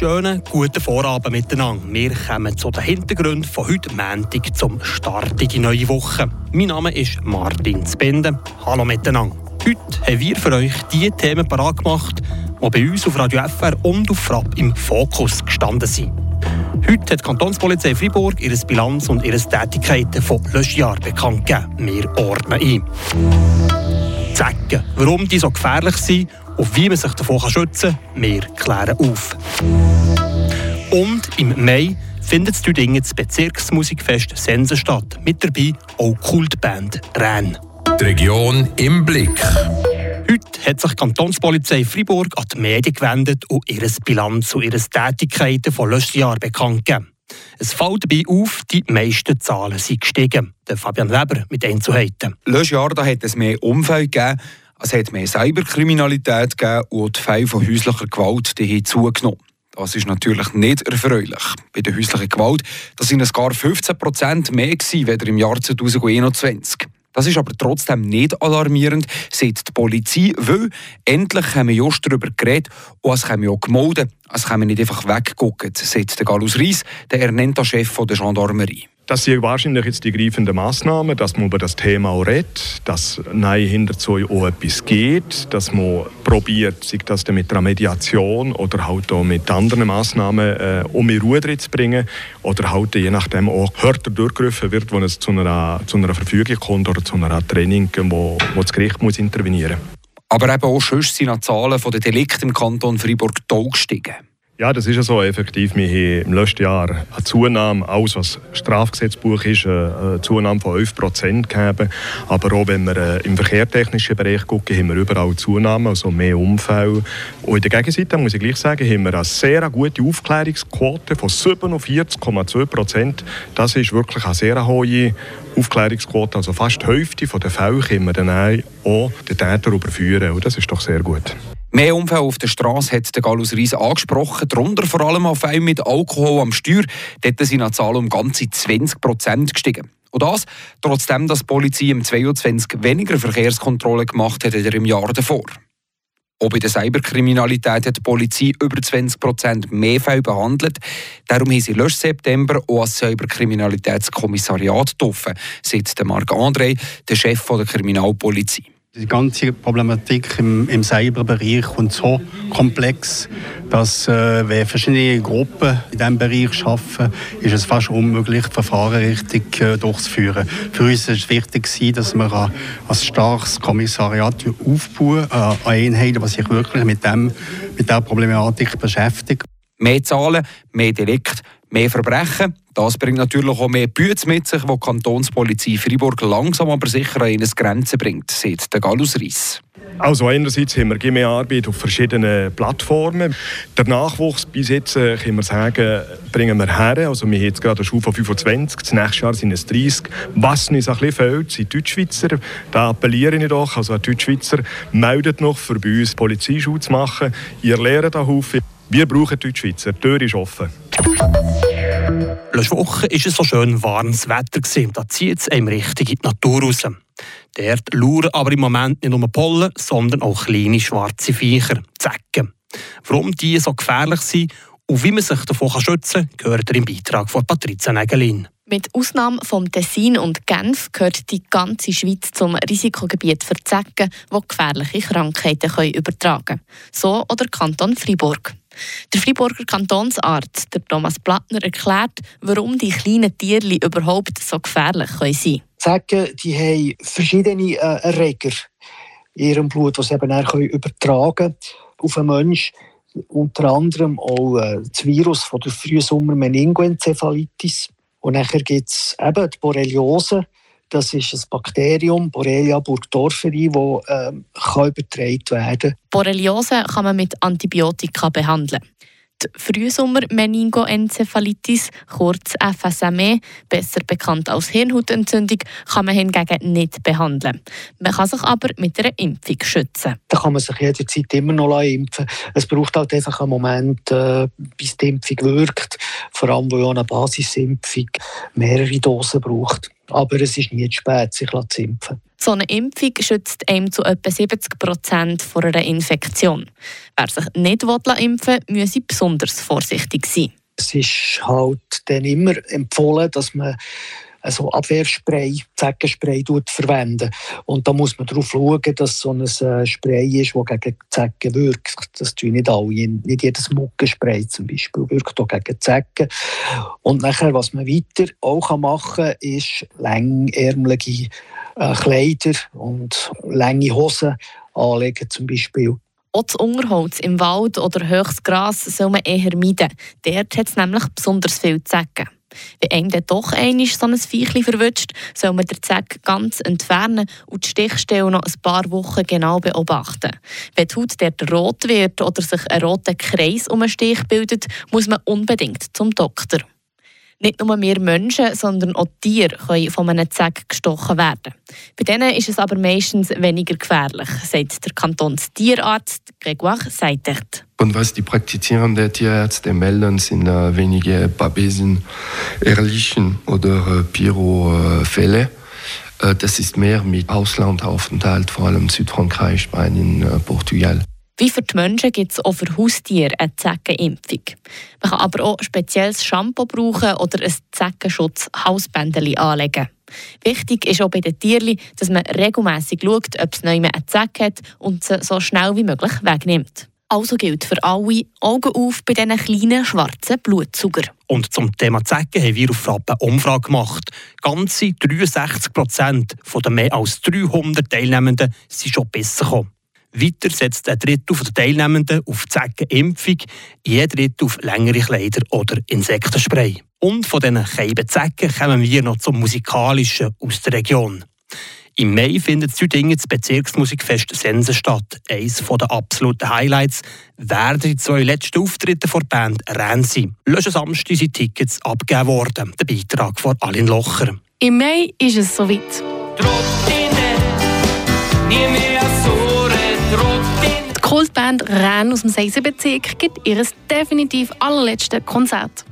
schönen guten Vorabend miteinander. Wir kommen zu den Hintergründen von heute Montag zum Start in die neue Woche. Mein Name ist Martin Spende. Hallo miteinander. Heute haben wir für euch die Themen parat gemacht, die bei uns auf Radio FR und auf Frapp im Fokus gestanden sind. Heute hat die Kantonspolizei Freiburg ihre Bilanz und ihre Tätigkeiten von Löschjahr bekannt gegeben. Wir ordnen ein. Zecken, warum die so gefährlich sind und wie man sich davon schützen kann, wir klären auf. Und im Mai findet in Tüdingen das Bezirksmusikfest Sense statt. Mit dabei auch Kultband Rän. Die Region im Blick. Heute hat sich die Kantonspolizei Freiburg an die Medien gewendet und ihre Bilanz und ihre Tätigkeiten von letzten Jahr bekannt gegeben. Es fällt dabei auf, die meisten Zahlen sind gestiegen. Der Fabian Weber mit Einzelheiten. Letztes Jahr da hat es mehr Unfälle gegeben, es hat mehr Cyberkriminalität gegeben und die Fälle von häuslicher Gewalt die haben zugenommen. Das ist natürlich nicht erfreulich. Bei der häuslichen Gewalt das sind es gar 15 Prozent mehr gewesen, als im Jahr 2021. Das ist aber trotzdem nicht alarmierend, sagt die Polizei, weil endlich haben wir just darüber geredet und es haben wir auch gemeldet. Es können wir nicht einfach weggucken, sagt der Galus Reis, der ernannte Chef der Gendarmerie. Das sind wahrscheinlich jetzt die greifenden Massnahmen, dass man über das Thema auch redet, dass nein hinterzu auch etwas geht, dass man probiert, sich das mit einer Mediation oder halt auch mit anderen Massnahmen äh, um in Ruhe zu bringen oder halt je nachdem auch härter durchgegriffen wird, wenn es zu einer, zu einer Verfügung kommt oder zu einer Training, wo, wo das Gericht muss intervenieren muss. Aber eben auch sonst sind die Zahlen der Delikte im Kanton Freiburg gestiegen. Ja, das ist ja so effektiv. Wir haben im letzten Jahr eine Zunahme, alles was Strafgesetzbuch ist, eine Zunahme von 11 Prozent gegeben. Aber auch wenn wir äh, im verkehrtechnischen Bereich gucken, haben wir überall Zunahme, also mehr Unfälle. Und in der Gegenseite muss ich gleich sagen, haben wir eine sehr gute Aufklärungsquote von 47,2 Prozent. Das ist wirklich eine sehr hohe Aufklärungsquote. Also fast die Hälfte der Fälle können wir dann auch den Täter überführen. Und das ist doch sehr gut. Mehr Unfälle auf der Straße hat der Galus Reis angesprochen, darunter vor allem auf einen mit Alkohol am Steuer. Dort sind die Zahlen um ganze 20 Prozent gestiegen. Und das, trotzdem, dass die Polizei im 22 weniger Verkehrskontrollen gemacht hat als im Jahr davor. Auch bei der Cyberkriminalität hat die Polizei über 20 Prozent mehr Fälle behandelt. Darum haben sie letzten September auch als Cyberkriminalitätskommissariat getroffen, sagt Marc André, der Chef der Kriminalpolizei. Die ganze Problematik im, im Cyberbereich ist so komplex, dass äh, wenn verschiedene Gruppen in diesem Bereich arbeiten, ist es fast unmöglich, Verfahren richtig äh, durchzuführen. Für uns ist es wichtig, dass wir ein, starkes Kommissariat aufbauen, äh, eine Einheit, die sich wirklich mit, dem, mit dieser Problematik beschäftigt. Mehr Zahlen, mehr Delikte, mehr Verbrechen. Das bringt natürlich auch mehr Bütze mit sich, wo die Kantonspolizei Freiburg langsam aber sicher an ihre Grenzen bringt, sagt der Galus Reis. Also einerseits haben wir mehr Arbeit auf verschiedenen Plattformen. Der Nachwuchs bis jetzt, äh, können wir sagen, bringen wir her. Also wir haben jetzt gerade eine Schule von 25, das nächste Jahr sind es 30. Was uns ein bisschen fehlt, sind Deutschschweizer. Da appelliere ich doch, also Deutschschweizer, meldet noch für bei uns Polizeischule zu machen. Ihr lernt da Haufen. Wir brauchen Deutschschweizer. Die Tür ist offen. Letzte Woche war es so schön warmes Wetter. Da zieht es einem richtig in die Natur raus. Dort lauern aber im Moment nicht nur Pollen, sondern auch kleine schwarze Viecher, Zecken. Warum die so gefährlich sind und wie man sich davon schützen kann, gehört im Beitrag von Patrizia Nägelin. Mit Ausnahme vom Tessin und Genf gehört die ganze Schweiz zum Risikogebiet für Zecken, die gefährliche Krankheiten übertragen können. So oder Kanton Fribourg. Der Freiburger Kantonsarzt der Thomas Plattner erklärt, warum die kleinen Tiere überhaupt so gefährlich sein können. Zecken die haben verschiedene äh, Erreger in ihrem Blut, die sie eben dann übertragen können auf einen Menschen. Unter anderem auch äh, das Virus von der Frühsommer Meningoencephalitis. Und nachher gibt es eben die Borreliose. Das ist ein Bakterium, Borrelia burgdorferi, das ähm, übertragen werden kann. Borreliose kann man mit Antibiotika behandeln. Die Frühsommer-Meningoenzephalitis, kurz FSME, besser bekannt als Hirnhautentzündung, kann man hingegen nicht behandeln. Man kann sich aber mit einer Impfung schützen. Da kann man sich jederzeit immer noch impfen. Es braucht halt einfach einen Moment, äh, bis die Impfung wirkt. Vor allem, weil eine Basisimpfung mehrere Dosen braucht. Aber es ist nie zu spät, sich zu impfen. So eine Impfung schützt einem zu etwa 70 Prozent vor einer Infektion. Wer sich nicht impfen will, muss besonders vorsichtig sein. Es ist halt dann immer empfohlen, dass man also Abwehrspray, Zeckenspray verwenden. Und da muss man darauf schauen, dass so ein äh, Spray ist, das gegen Zecken wirkt. Das tun nicht alle. Nicht jedes Muckenspray zum Beispiel wirkt auch gegen Zecken. Und nachher, was man weiter auch machen kann, ist längärmelige äh, Kleider und lange Hosen anlegen zum Beispiel. Auch das Unterholz im Wald oder höchstes Gras soll man eher meiden. Dort hat es nämlich besonders viel Zecken. Wenn einem dann doch einmal so ein Viechchen verwünscht, soll man den Zeck ganz entfernen und die Stichstelle noch ein paar Wochen genau beobachten. Wenn die Haut dort rot wird oder sich ein roter Kreis um einen Stich bildet, muss man unbedingt zum Doktor. Nicht nur wir Menschen, sondern auch Tiere können von einem Zeck gestochen werden. Bei denen ist es aber meistens weniger gefährlich, sagt der Kantonstierarzt Grégoire Seitert. Und was die praktizierenden Tierärzte melden, sind äh, wenige Babesen, ehrlichen oder äh, Piro-Fälle. Äh, das ist mehr mit Auslandaufenthalt, vor allem Südfrankreich, Spanien, äh, Portugal. Wie für die Menschen gibt es auch für Haustiere eine Zeckenimpfung. Man kann aber auch spezielles Shampoo brauchen oder ein Zeckenschutz-Hausbändchen anlegen. Wichtig ist auch bei den Tieren, dass man regelmäßig schaut, ob es neu eine Zecke hat und sie so schnell wie möglich wegnimmt. Also gilt für alle Augen auf bei diesen kleinen schwarzen Blutzucker. Und zum Thema Zecken haben wir auf Frappe Umfrage gemacht. Ganze 63 Prozent der mehr als 300 Teilnehmenden sind schon besser gekommen. Weiter setzt ein Drittel der Teilnehmenden auf Zeckenimpfung, jeder Drittel auf längere Kleider oder Insektenspray. Und von diesen Zecken kommen wir noch zum Musikalischen aus der Region. Im Mai findet Südingen das Bezirksmusikfest Sense statt. Eines der absoluten Highlights werden die zwei letzten Auftritte der Band Renn sein. Letzten Samstag sind Tickets abgegeben worden. Der Beitrag von Alin Locher. Im Mai ist es soweit. Trottine, nie mehr so Kultband Renn aus dem Seisenbezirk gibt ihr definitiv allerletztes Konzert.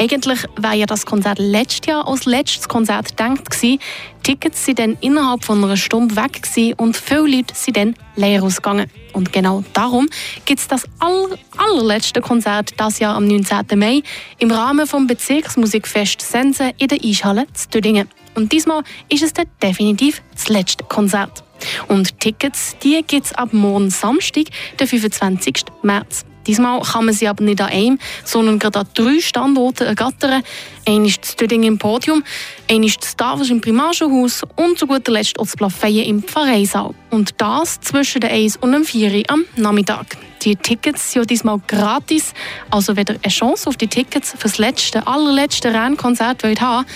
Eigentlich war ja das Konzert letztes Jahr als letztes Konzert gedacht gewesen. Tickets sind dann innerhalb von einer Stunde weg gewesen und viele Leute sind dann leer ausgegangen. Und genau darum gibt es das aller, allerletzte Konzert das Jahr am 19. Mai im Rahmen vom Bezirksmusikfest Sense in der Eishalle zu Tüdingen. Und diesmal ist es dann definitiv das letzte Konzert. Und Tickets die gibt es ab morgen Samstag, den 25. März. Diesmal kann man sie aber nicht an einem, sondern gerade an drei Standorten ergattern. Ein ist das Döding im Podium, ein ist das Tafels im Primarschulhaus und zu guter Letzt auch das Plafeyen im Pfarreisaal. Und das zwischen der 1 und dem 4 am Nachmittag. Die Tickets sind diesmal gratis. Also wenn ihr eine Chance auf die Tickets für das letzte, allerletzte Rennkonzert wollt dann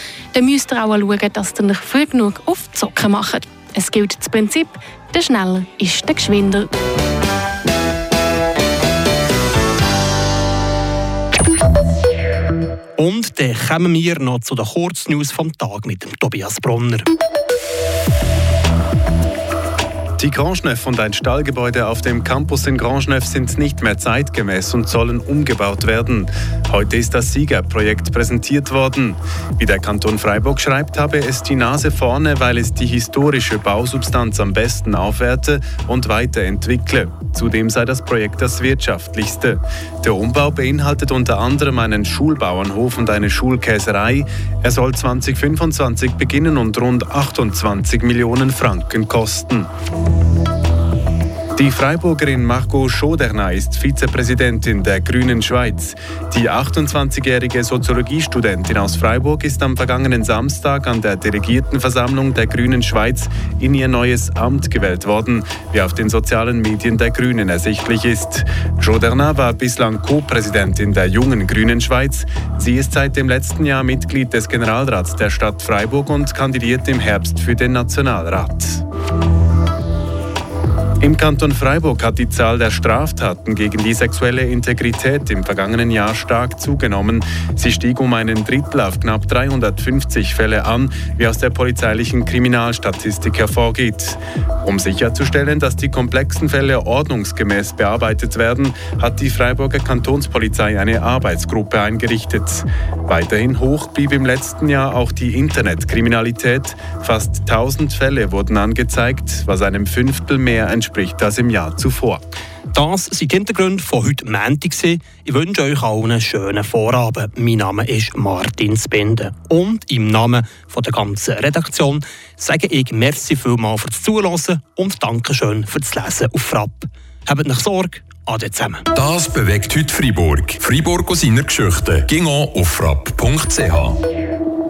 müsst ihr auch schauen, dass ihr euch früh genug auf die Socken macht. Es gilt das Prinzip, der schneller ist der geschwinder. Und dann kommen wir noch zu den Kurznews vom Tag mit dem Tobias Bronner. Die Grandschneuf und ein Stallgebäude auf dem Campus in Grandschneuf sind nicht mehr zeitgemäß und sollen umgebaut werden. Heute ist das Siegerprojekt präsentiert worden. Wie der Kanton Freiburg schreibt, habe es die Nase vorne, weil es die historische Bausubstanz am besten aufwerte und weiterentwickle. Zudem sei das Projekt das wirtschaftlichste. Der Umbau beinhaltet unter anderem einen Schulbauernhof und eine Schulkäserei. Er soll 2025 beginnen und rund 28 Millionen Franken kosten. Die Freiburgerin Margot Schoderna ist Vizepräsidentin der Grünen Schweiz. Die 28-jährige Soziologiestudentin aus Freiburg ist am vergangenen Samstag an der Delegiertenversammlung der Grünen Schweiz in ihr neues Amt gewählt worden, wie auf den sozialen Medien der Grünen ersichtlich ist. Schoderna war bislang Co-Präsidentin der jungen Grünen Schweiz. Sie ist seit dem letzten Jahr Mitglied des Generalrats der Stadt Freiburg und kandidiert im Herbst für den Nationalrat. Im Kanton Freiburg hat die Zahl der Straftaten gegen die sexuelle Integrität im vergangenen Jahr stark zugenommen. Sie stieg um einen Drittel auf knapp 350 Fälle an, wie aus der polizeilichen Kriminalstatistik hervorgeht. Um sicherzustellen, dass die komplexen Fälle ordnungsgemäß bearbeitet werden, hat die Freiburger Kantonspolizei eine Arbeitsgruppe eingerichtet. Weiterhin hoch blieb im letzten Jahr auch die Internetkriminalität. Fast 1000 Fälle wurden angezeigt, was einem Fünftel mehr entspricht als im Jahr zuvor. Das sind die Hintergründe von heute Montag. Ich wünsche euch allen einen schönen Vorabend. Mein Name ist Martin Spinde. Und im Namen von der ganzen Redaktion sage ich merci vielmals fürs Zuhören und Dankeschön fürs Lesen auf Frapp. Habt nicht Sorge, ade zusammen. Das bewegt heute Freiburg. Freiburg aus seiner Geschichte. Ging auf frapp.ch.